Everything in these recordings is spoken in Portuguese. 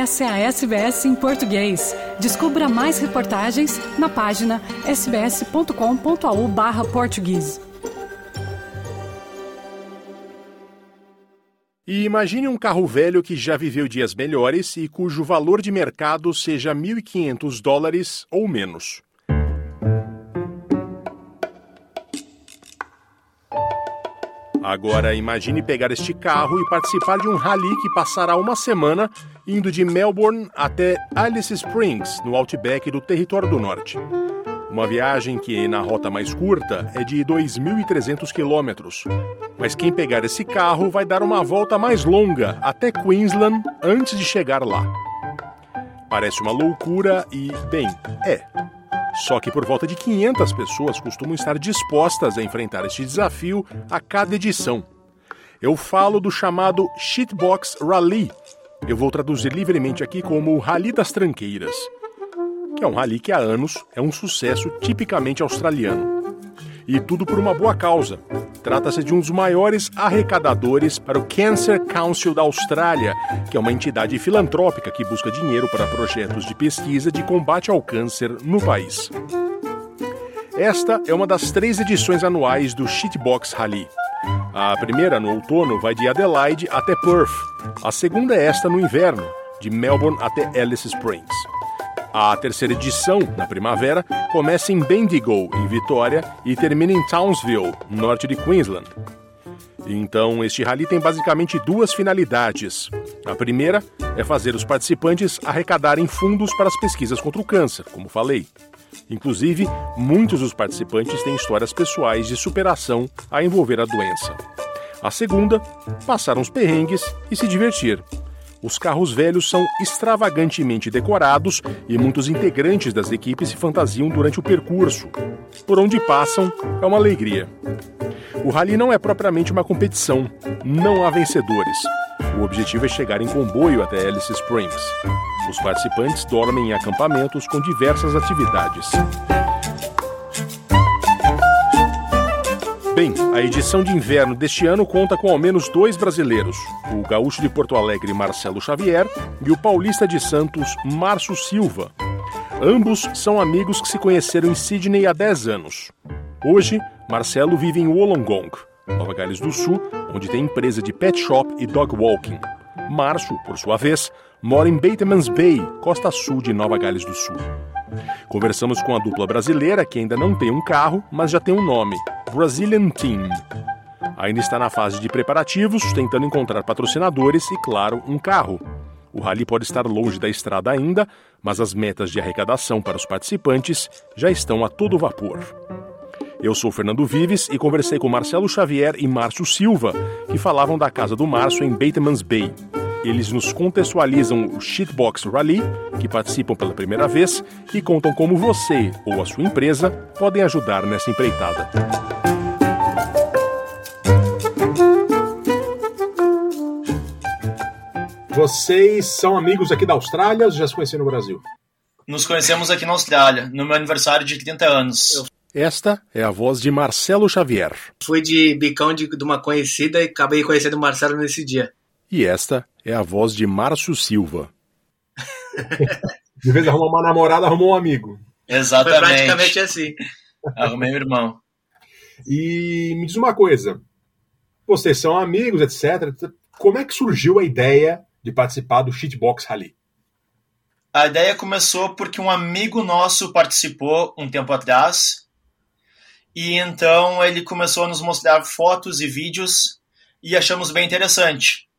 Essa é a SBS em português. Descubra mais reportagens na página sbs.com.au/português. E imagine um carro velho que já viveu dias melhores e cujo valor de mercado seja 1.500 dólares ou menos. Agora imagine pegar este carro e participar de um rally que passará uma semana indo de Melbourne até Alice Springs, no outback do Território do Norte. Uma viagem que, na rota mais curta, é de 2.300 quilômetros. Mas quem pegar esse carro vai dar uma volta mais longa até Queensland antes de chegar lá. Parece uma loucura e, bem, é. Só que por volta de 500 pessoas costumam estar dispostas a enfrentar este desafio a cada edição. Eu falo do chamado Shitbox Rally. Eu vou traduzir livremente aqui como o Rally das Tranqueiras, que é um rally que há anos é um sucesso tipicamente australiano. E tudo por uma boa causa. Trata-se de um dos maiores arrecadadores para o Cancer Council da Austrália, que é uma entidade filantrópica que busca dinheiro para projetos de pesquisa de combate ao câncer no país. Esta é uma das três edições anuais do Shitbox Rally. A primeira, no outono, vai de Adelaide até Perth. A segunda é esta no inverno, de Melbourne até Alice Springs. A terceira edição, na primavera, começa em Bendigo, em Vitória, e termina em Townsville, norte de Queensland. Então, este rally tem basicamente duas finalidades. A primeira é fazer os participantes arrecadarem fundos para as pesquisas contra o câncer, como falei. Inclusive, muitos dos participantes têm histórias pessoais de superação a envolver a doença. A segunda, passar uns perrengues e se divertir. Os carros velhos são extravagantemente decorados e muitos integrantes das equipes se fantasiam durante o percurso. Por onde passam, é uma alegria. O rally não é propriamente uma competição, não há vencedores. O objetivo é chegar em comboio até Alice Springs. Os participantes dormem em acampamentos com diversas atividades. Bem, a edição de inverno deste ano conta com ao menos dois brasileiros: o gaúcho de Porto Alegre, Marcelo Xavier, e o paulista de Santos, Márcio Silva. Ambos são amigos que se conheceram em Sydney há 10 anos. Hoje, Marcelo vive em Wollongong, Nova Gales do Sul, onde tem empresa de pet shop e dog walking. Márcio, por sua vez, mora em Batemans Bay, costa sul de Nova Gales do Sul. Conversamos com a dupla brasileira que ainda não tem um carro, mas já tem um nome: Brazilian Team. Ainda está na fase de preparativos, tentando encontrar patrocinadores e, claro, um carro. O rally pode estar longe da estrada ainda, mas as metas de arrecadação para os participantes já estão a todo vapor. Eu sou Fernando Vives e conversei com Marcelo Xavier e Márcio Silva, que falavam da casa do Márcio em Batemans Bay. Eles nos contextualizam o Shitbox Rally, que participam pela primeira vez, e contam como você ou a sua empresa podem ajudar nessa empreitada. Vocês são amigos aqui da Austrália ou já se conheceram no Brasil? Nos conhecemos aqui na Austrália, no meu aniversário de 30 anos. Esta é a voz de Marcelo Xavier. Fui de bicão de, de uma conhecida e acabei conhecendo o Marcelo nesse dia. E esta é a voz de Márcio Silva. de vez arrumou uma namorada, arrumou um amigo. Exatamente. Foi praticamente assim. Arrumei meu irmão. E me diz uma coisa. Vocês são amigos, etc. Como é que surgiu a ideia de participar do Shitbox Rally? A ideia começou porque um amigo nosso participou um tempo atrás. E então ele começou a nos mostrar fotos e vídeos e achamos bem interessante.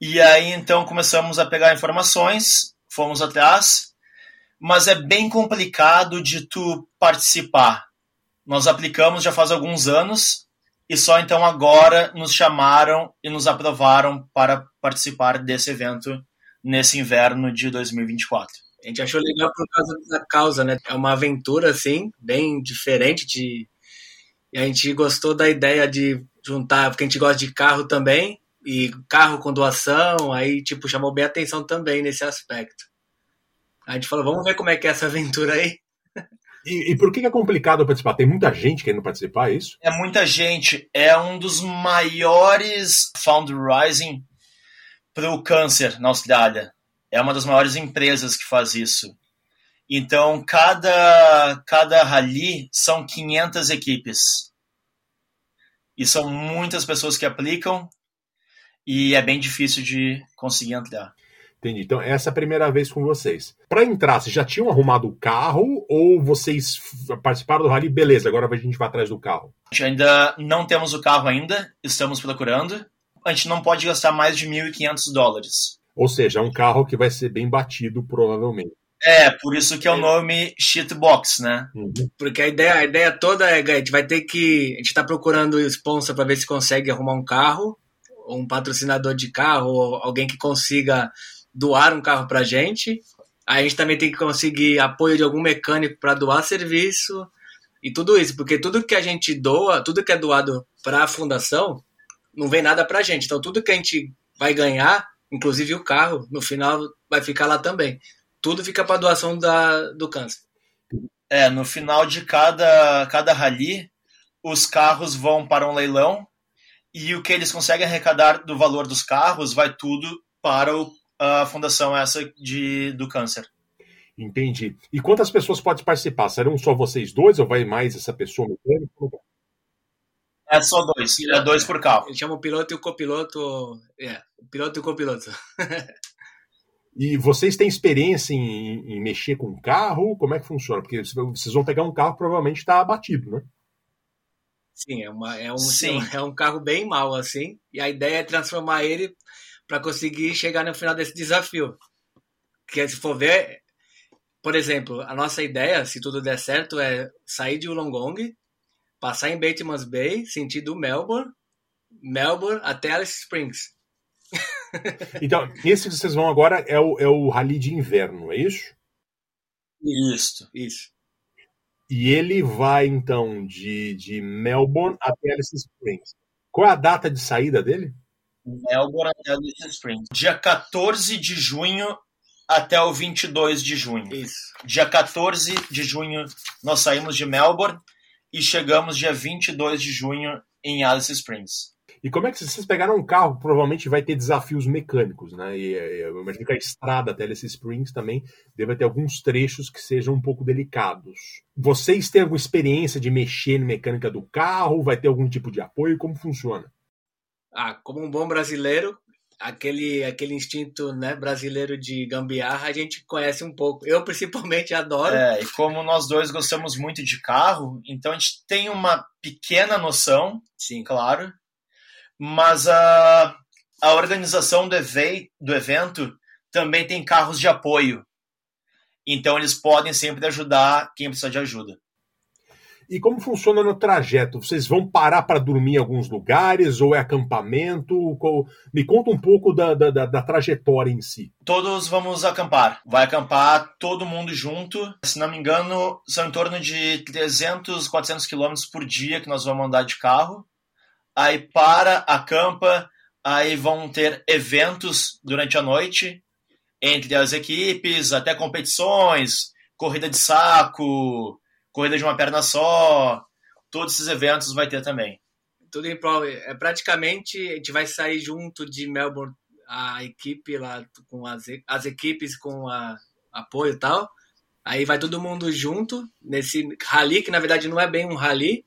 E aí então começamos a pegar informações, fomos atrás, mas é bem complicado de tu participar. Nós aplicamos já faz alguns anos e só então agora nos chamaram e nos aprovaram para participar desse evento nesse inverno de 2024. A gente achou legal por causa da causa, né? É uma aventura assim, bem diferente de e a gente gostou da ideia de juntar, porque a gente gosta de carro também, e carro com doação, aí tipo chamou bem atenção também nesse aspecto. A gente falou, vamos ver como é que é essa aventura aí. E, e, por que é complicado participar? Tem muita gente querendo participar, é isso? É muita gente. É um dos maiores fundraising para o câncer na Austrália. é uma das maiores empresas que faz isso. Então, cada, cada rally são 500 equipes. E são muitas pessoas que aplicam e é bem difícil de conseguir entrar. Entendi. Então, essa é a primeira vez com vocês. Para entrar, vocês já tinham arrumado o carro ou vocês participaram do rally? Beleza, agora a gente vai atrás do carro. A gente ainda não temos o carro ainda, estamos procurando. A gente não pode gastar mais de 1.500 dólares. Ou seja, é um carro que vai ser bem batido, provavelmente. É, por isso que é o nome Shitbox, né? Uhum. Porque a ideia, a ideia toda é, a gente vai ter que. A gente está procurando sponsor para ver se consegue arrumar um carro, um patrocinador de carro, alguém que consiga doar um carro para a gente. A gente também tem que conseguir apoio de algum mecânico para doar serviço e tudo isso, porque tudo que a gente doa, tudo que é doado para a fundação, não vem nada para a gente. Então tudo que a gente vai ganhar, inclusive o carro, no final vai ficar lá também. Tudo fica para doação da, do câncer. É, no final de cada, cada rally, os carros vão para um leilão e o que eles conseguem arrecadar do valor dos carros vai tudo para o a fundação essa de, do câncer. Entendi. E quantas pessoas podem participar? Serão só vocês dois ou vai mais essa pessoa É só dois. É dois por carro. Ele chama o piloto e o copiloto. É, o piloto e o copiloto. e vocês têm experiência em, em, mexer com o carro? Como é que funciona? Porque vocês vão pegar um carro que provavelmente está abatido, né? Sim, é, uma, é, um, Sim. é um carro bem mal, assim. E a ideia é transformar ele para conseguir chegar no final desse desafio. Que se for ver, por exemplo, a nossa ideia, se tudo der certo, é sair de Wollongong, passar em Batemans Bay, sentido Melbourne, Melbourne até Alice Springs. então, esse que vocês vão agora é o, é o rally de inverno, é isso? Isso. Isso. E ele vai, então, de, de Melbourne até Alice Springs. Qual é a data de saída dele? Melbourne até Alice Springs. Dia 14 de junho até o 22 de junho. Isso. Dia 14 de junho nós saímos de Melbourne e chegamos dia 22 de junho em Alice Springs. E como é que vocês pegaram um carro? Provavelmente vai ter desafios mecânicos, né? E eu imagino que a estrada até Alice Springs também deve ter alguns trechos que sejam um pouco delicados. Vocês têm alguma experiência de mexer na mecânica do carro? Vai ter algum tipo de apoio? Como funciona? ah, como um bom brasileiro, aquele aquele instinto né, brasileiro de gambiarra a gente conhece um pouco. Eu principalmente adoro. É, e como nós dois gostamos muito de carro, então a gente tem uma pequena noção, sim, claro, mas a, a organização do, evei, do evento também tem carros de apoio. Então eles podem sempre ajudar quem precisa de ajuda. E como funciona no trajeto? Vocês vão parar para dormir em alguns lugares ou é acampamento? Me conta um pouco da, da, da, trajetória em si. Todos vamos acampar. Vai acampar todo mundo junto. Se não me engano, são em torno de 300, 400 quilômetros por dia que nós vamos andar de carro. Aí para, acampa, aí vão ter eventos durante a noite entre as equipes, até competições, corrida de saco, corrida de uma perna só, todos esses eventos vai ter também. Tudo em prova. É praticamente a gente vai sair junto de Melbourne a equipe lá com as, as equipes com a, apoio e tal. Aí vai todo mundo junto nesse rally que na verdade não é bem um rally,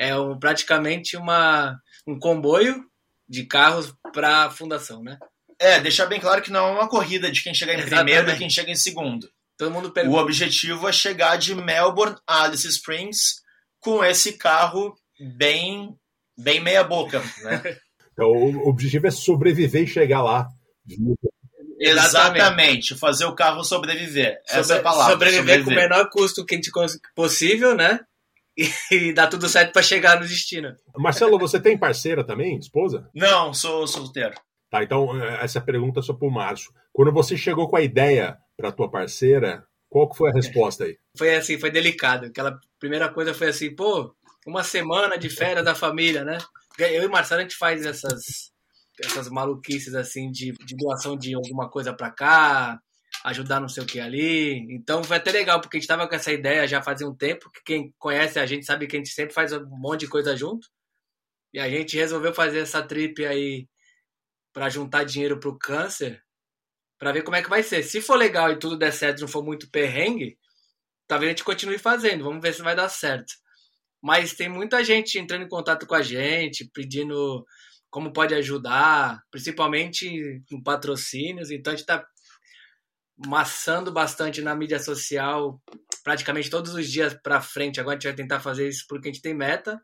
é um, praticamente uma um comboio de carros para a fundação, né? É, deixar bem claro que não é uma corrida de quem chega em Exatamente. primeiro e quem chega em segundo. Todo mundo pergunta. O objetivo é chegar de Melbourne a Alice Springs com esse carro bem, bem meia boca, né? então, o objetivo é sobreviver e chegar lá. Exatamente, fazer o carro sobreviver. Essa Sobre, é a palavra. Sobreviver, sobreviver, com o menor custo que a gente possível, né? E, e dar tudo certo para chegar no destino. Marcelo, você tem parceira também, esposa? Não, sou solteiro. Tá, então essa pergunta é só para o Márcio. Quando você chegou com a ideia para tua parceira, qual que foi a resposta aí? Foi assim, foi delicado. Aquela primeira coisa foi assim, pô, uma semana de férias da família, né? Eu e Marcelo a gente faz essas essas maluquices assim de, de doação de alguma coisa para cá, ajudar não sei o que ali. Então foi até legal, porque a gente tava com essa ideia já fazia um tempo, que quem conhece a gente sabe que a gente sempre faz um monte de coisa junto. E a gente resolveu fazer essa trip aí para juntar dinheiro pro câncer para ver como é que vai ser. Se for legal e tudo der certo, não for muito perrengue, talvez a gente continue fazendo. Vamos ver se vai dar certo. Mas tem muita gente entrando em contato com a gente, pedindo como pode ajudar, principalmente com patrocínios. Então a gente está maçando bastante na mídia social, praticamente todos os dias para frente. Agora a gente vai tentar fazer isso porque a gente tem meta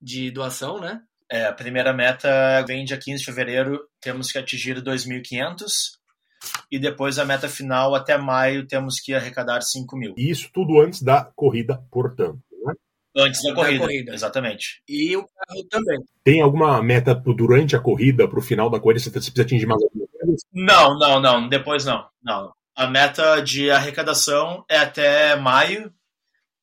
de doação, né? É, a primeira meta vem dia 15 de fevereiro, temos que atingir 2.500 e depois a meta final até maio temos que arrecadar 5 mil. Isso tudo antes da corrida, portanto. Né? Antes da, da corrida, corrida, exatamente. E o carro também. Tem alguma meta durante a corrida, para o final da corrida, você precisa atingir mais alguma coisa? Não, não, não, depois não. não. A meta de arrecadação é até maio,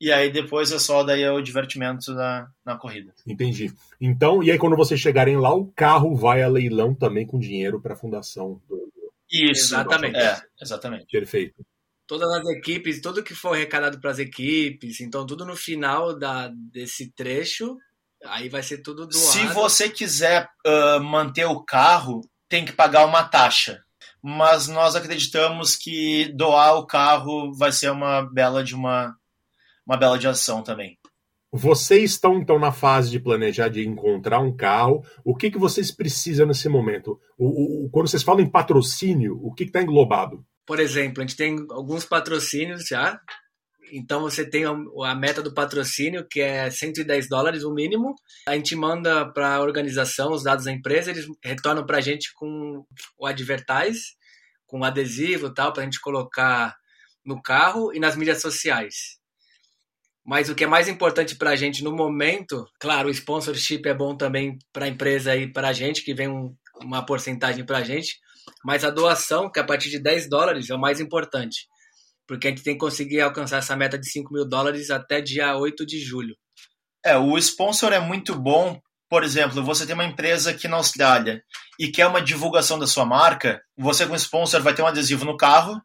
e aí depois é só daí é o divertimento na, na corrida. Entendi. Então, e aí quando vocês chegarem lá, o carro vai a leilão também com dinheiro para a fundação do. Isso, exatamente. É, exatamente. Perfeito. Todas as equipes, tudo que for arrecadado para as equipes, então tudo no final da, desse trecho, aí vai ser tudo doado. Se você quiser uh, manter o carro, tem que pagar uma taxa. Mas nós acreditamos que doar o carro vai ser uma bela de uma uma bela de ação também. Vocês estão então na fase de planejar, de encontrar um carro. O que, que vocês precisam nesse momento? O, o quando vocês falam em patrocínio, o que está englobado? Por exemplo, a gente tem alguns patrocínios já. Então você tem a meta do patrocínio, que é 110 dólares o mínimo. A gente manda para a organização os dados da empresa, eles retornam para a gente com o advertise, com adesivo tal, para a gente colocar no carro e nas mídias sociais. Mas o que é mais importante para a gente no momento, claro, o sponsorship é bom também para a empresa e para a gente, que vem um, uma porcentagem para a gente, mas a doação, que é a partir de 10 dólares, é o mais importante, porque a gente tem que conseguir alcançar essa meta de 5 mil dólares até dia 8 de julho. É, o sponsor é muito bom. Por exemplo, você tem uma empresa aqui na Austrália e quer uma divulgação da sua marca, você com sponsor vai ter um adesivo no carro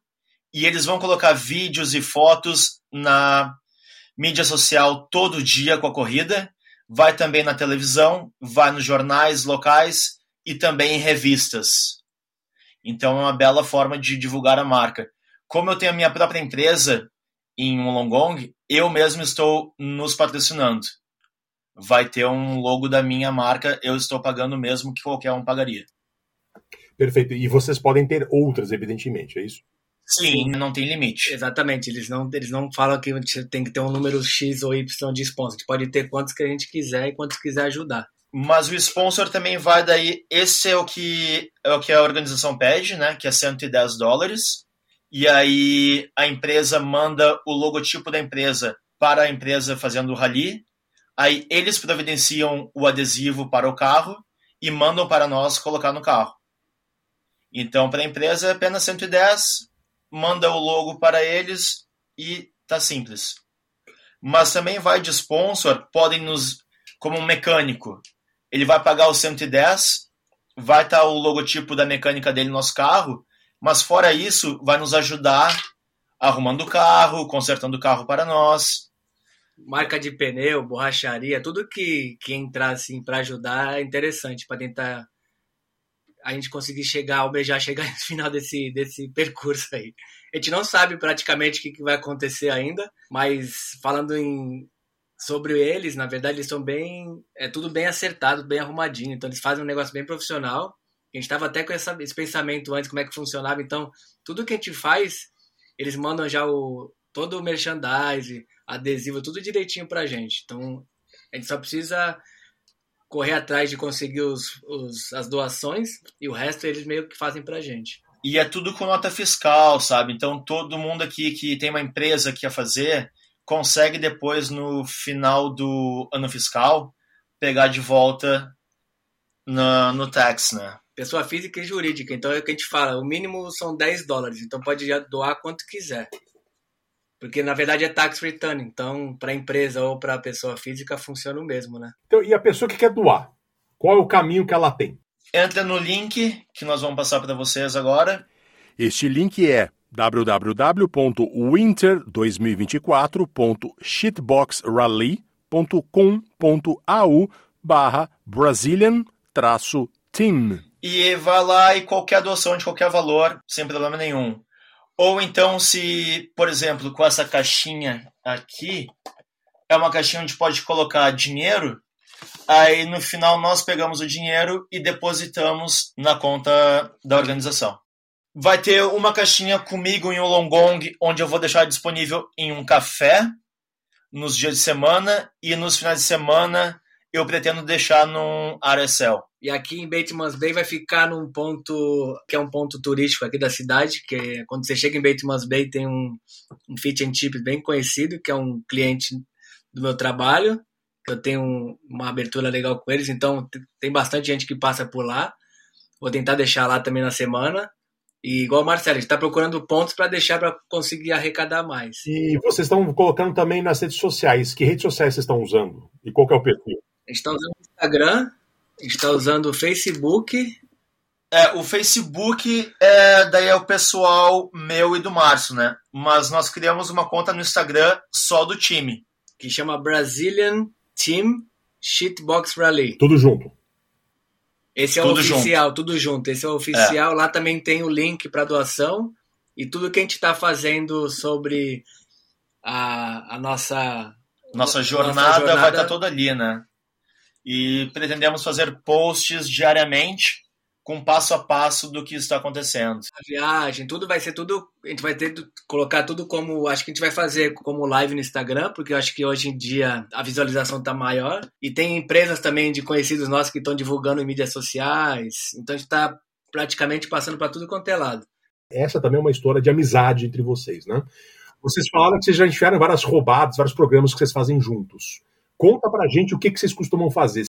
e eles vão colocar vídeos e fotos na mídia social todo dia com a corrida, vai também na televisão, vai nos jornais locais e também em revistas. Então é uma bela forma de divulgar a marca. Como eu tenho a minha própria empresa em Wollongong, eu mesmo estou nos patrocinando. Vai ter um logo da minha marca, eu estou pagando o mesmo que qualquer um pagaria. Perfeito. E vocês podem ter outras, evidentemente, é isso? Sim, não tem limite. Exatamente, eles não, eles não falam que tem que ter um número X ou Y de sponsor. A gente pode ter quantos que a gente quiser e quantos quiser ajudar. Mas o sponsor também vai daí. Esse é o que é o que a organização pede, né? Que é 110 dólares. E aí a empresa manda o logotipo da empresa para a empresa fazendo o rally. Aí eles providenciam o adesivo para o carro e mandam para nós colocar no carro. Então, para a empresa é apenas 110, manda o logo para eles e tá simples. Mas também vai de sponsor, podem nos, como um mecânico, ele vai pagar os 110, vai estar tá o logotipo da mecânica dele no nosso carro, mas fora isso, vai nos ajudar arrumando o carro, consertando o carro para nós. Marca de pneu, borracharia, tudo que, que entrar assim para ajudar é interessante para tentar a gente conseguir chegar, almejar chegar no final desse, desse percurso aí. A gente não sabe praticamente o que, que vai acontecer ainda, mas falando em sobre eles, na verdade, eles são bem. É tudo bem acertado, bem arrumadinho. Então, eles fazem um negócio bem profissional. A gente estava até com essa, esse pensamento antes, como é que funcionava. Então, tudo que a gente faz, eles mandam já o, todo o merchandise, adesivo, tudo direitinho pra gente. Então, a gente só precisa correr atrás de conseguir os, os, as doações e o resto eles meio que fazem pra gente. E é tudo com nota fiscal, sabe? Então todo mundo aqui que tem uma empresa que quer fazer consegue depois no final do ano fiscal pegar de volta no, no tax, né? Pessoa física e jurídica, então é o que a gente fala, o mínimo são 10 dólares, então pode doar quanto quiser. Porque na verdade é tax return, então para a empresa ou para a pessoa física funciona o mesmo, né? Então, e a pessoa que quer doar, qual é o caminho que ela tem? Entra no link que nós vamos passar para vocês agora. Este link é www.winter2024.shitboxrally.com.au barra Brazilian-team. E vai lá e qualquer doação de qualquer valor, sem problema nenhum. Ou então, se, por exemplo, com essa caixinha aqui, é uma caixinha onde pode colocar dinheiro, aí no final nós pegamos o dinheiro e depositamos na conta da organização. Vai ter uma caixinha comigo em Wollongong, onde eu vou deixar disponível em um café nos dias de semana e nos finais de semana eu pretendo deixar num RSL. E aqui em Batemans Bay vai ficar num ponto que é um ponto turístico aqui da cidade, que é, quando você chega em Batemans Bay tem um, um fit and chip bem conhecido, que é um cliente do meu trabalho, eu tenho uma abertura legal com eles, então tem bastante gente que passa por lá. Vou tentar deixar lá também na semana. E igual o Marcelo, a gente está procurando pontos para deixar para conseguir arrecadar mais. E vocês estão colocando também nas redes sociais. Que redes sociais vocês estão usando? E qual é o perfil? A gente está usando o Instagram, está usando o Facebook. É, o Facebook é daí é o pessoal meu e do Márcio, né? Mas nós criamos uma conta no Instagram só do time. Que chama Brazilian Team Shitbox Rally. Tudo junto. Esse é tudo o oficial, junto. tudo junto. Esse é o oficial. É. Lá também tem o link para doação e tudo que a gente está fazendo sobre a, a nossa nossa jornada, nossa jornada vai estar tá toda ali, né? E pretendemos fazer posts diariamente com passo a passo do que está acontecendo. A viagem, tudo vai ser tudo. A gente vai ter que colocar tudo como. Acho que a gente vai fazer como live no Instagram, porque eu acho que hoje em dia a visualização está maior. E tem empresas também de conhecidos nossos que estão divulgando em mídias sociais. Então a gente está praticamente passando para tudo quanto é lado. Essa também é uma história de amizade entre vocês, né? Vocês falaram que vocês já tiveram várias roubadas, vários programas que vocês fazem juntos. Conta pra gente o que, que vocês costumam fazer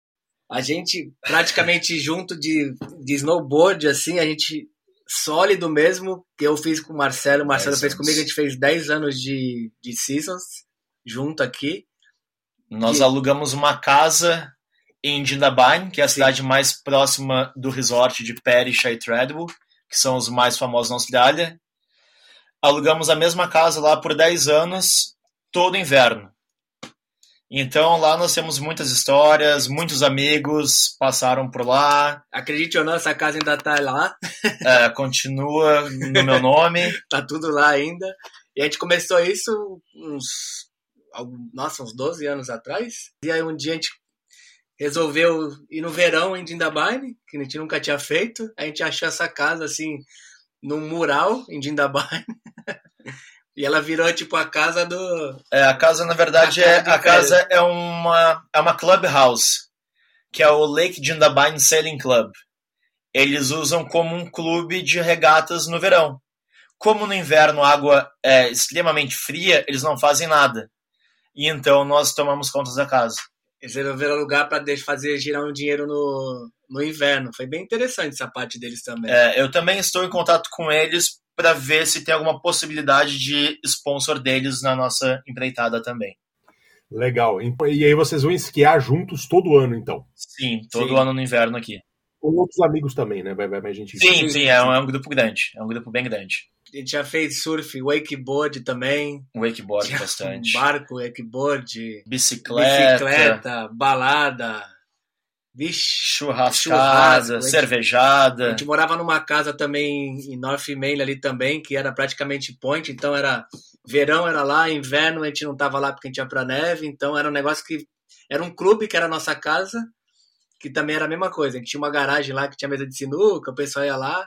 a gente praticamente junto de, de snowboard, assim, a gente sólido mesmo, que eu fiz com o Marcelo, o Marcelo fez comigo, a gente fez 10 anos de, de Seasons junto aqui. Nós que... alugamos uma casa em Jindabyne, que é a Sim. cidade mais próxima do resort de Perisha e Treadwell, que são os mais famosos na Austrália. Alugamos a mesma casa lá por 10 anos, todo inverno. Então lá nós temos muitas histórias, muitos amigos passaram por lá. Acredite ou não, essa casa ainda tá lá. É, continua no meu nome. tá tudo lá ainda. E a gente começou isso uns, nossa, uns 12 anos atrás. E aí um dia a gente resolveu ir no verão em Dindabyne, que a gente nunca tinha feito. A gente achou essa casa assim num mural em Dindabyne. E ela virou tipo a casa do. É, a casa, na verdade, a é, a casa é uma, é uma clubhouse, que é o Lake Jindabyne Sailing Club. Eles usam como um clube de regatas no verão. Como no inverno a água é extremamente fria, eles não fazem nada. E então nós tomamos conta da casa. Eles resolveram lugar para fazer girar um dinheiro no, no inverno. Foi bem interessante essa parte deles também. É, eu também estou em contato com eles para ver se tem alguma possibilidade de sponsor deles na nossa empreitada também. Legal. E aí vocês vão esquiar juntos todo ano, então? Sim, todo sim. ano no inverno aqui. Com outros amigos também, né? Vai, vai mais gente. Sim, sim, é um, é um, grupo grande. É um grupo bem grande. A gente já fez surf, wakeboard também. Wakeboard bastante. Barco, wakeboard. Bicicleta. Bicicleta, balada. Vixe, churrascada, cervejada. A gente morava numa casa também em North Main ali também, que era praticamente point, então era verão era lá, inverno a gente não tava lá porque a gente ia pra neve, então era um negócio que era um clube que era a nossa casa, que também era a mesma coisa. A gente tinha uma garagem lá que tinha mesa de sinuca, o pessoal ia lá.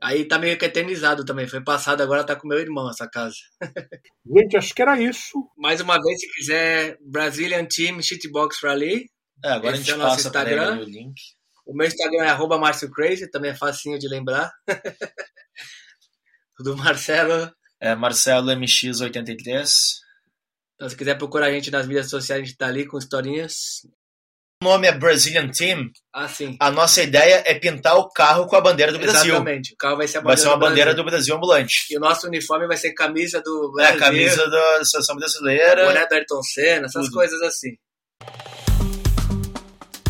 Aí tá meio que eternizado também. Foi passado, agora tá com meu irmão essa casa. Gente, acho que era isso. Mais uma vez, se quiser, Brazilian Team Shitbox Rally. É, agora Esse a gente é passa Instagram. o link. O meu Instagram é arroba Crazy, também é facinho de lembrar. o do Marcelo. É Marcelo MX83. Então, se quiser procurar a gente nas mídias sociais, a gente tá ali com historinhas. O nome é Brazilian Team. Ah, sim. A nossa ideia é pintar o carro com a bandeira do Brasil. Exatamente. O carro vai ser a bandeira, vai ser uma do bandeira Brasil. do Brasil ambulante. E o nosso uniforme vai ser camisa do Brasil. É, camisa da Seleção Brasileira. Boné do Ayrton Senna, essas Tudo. coisas assim.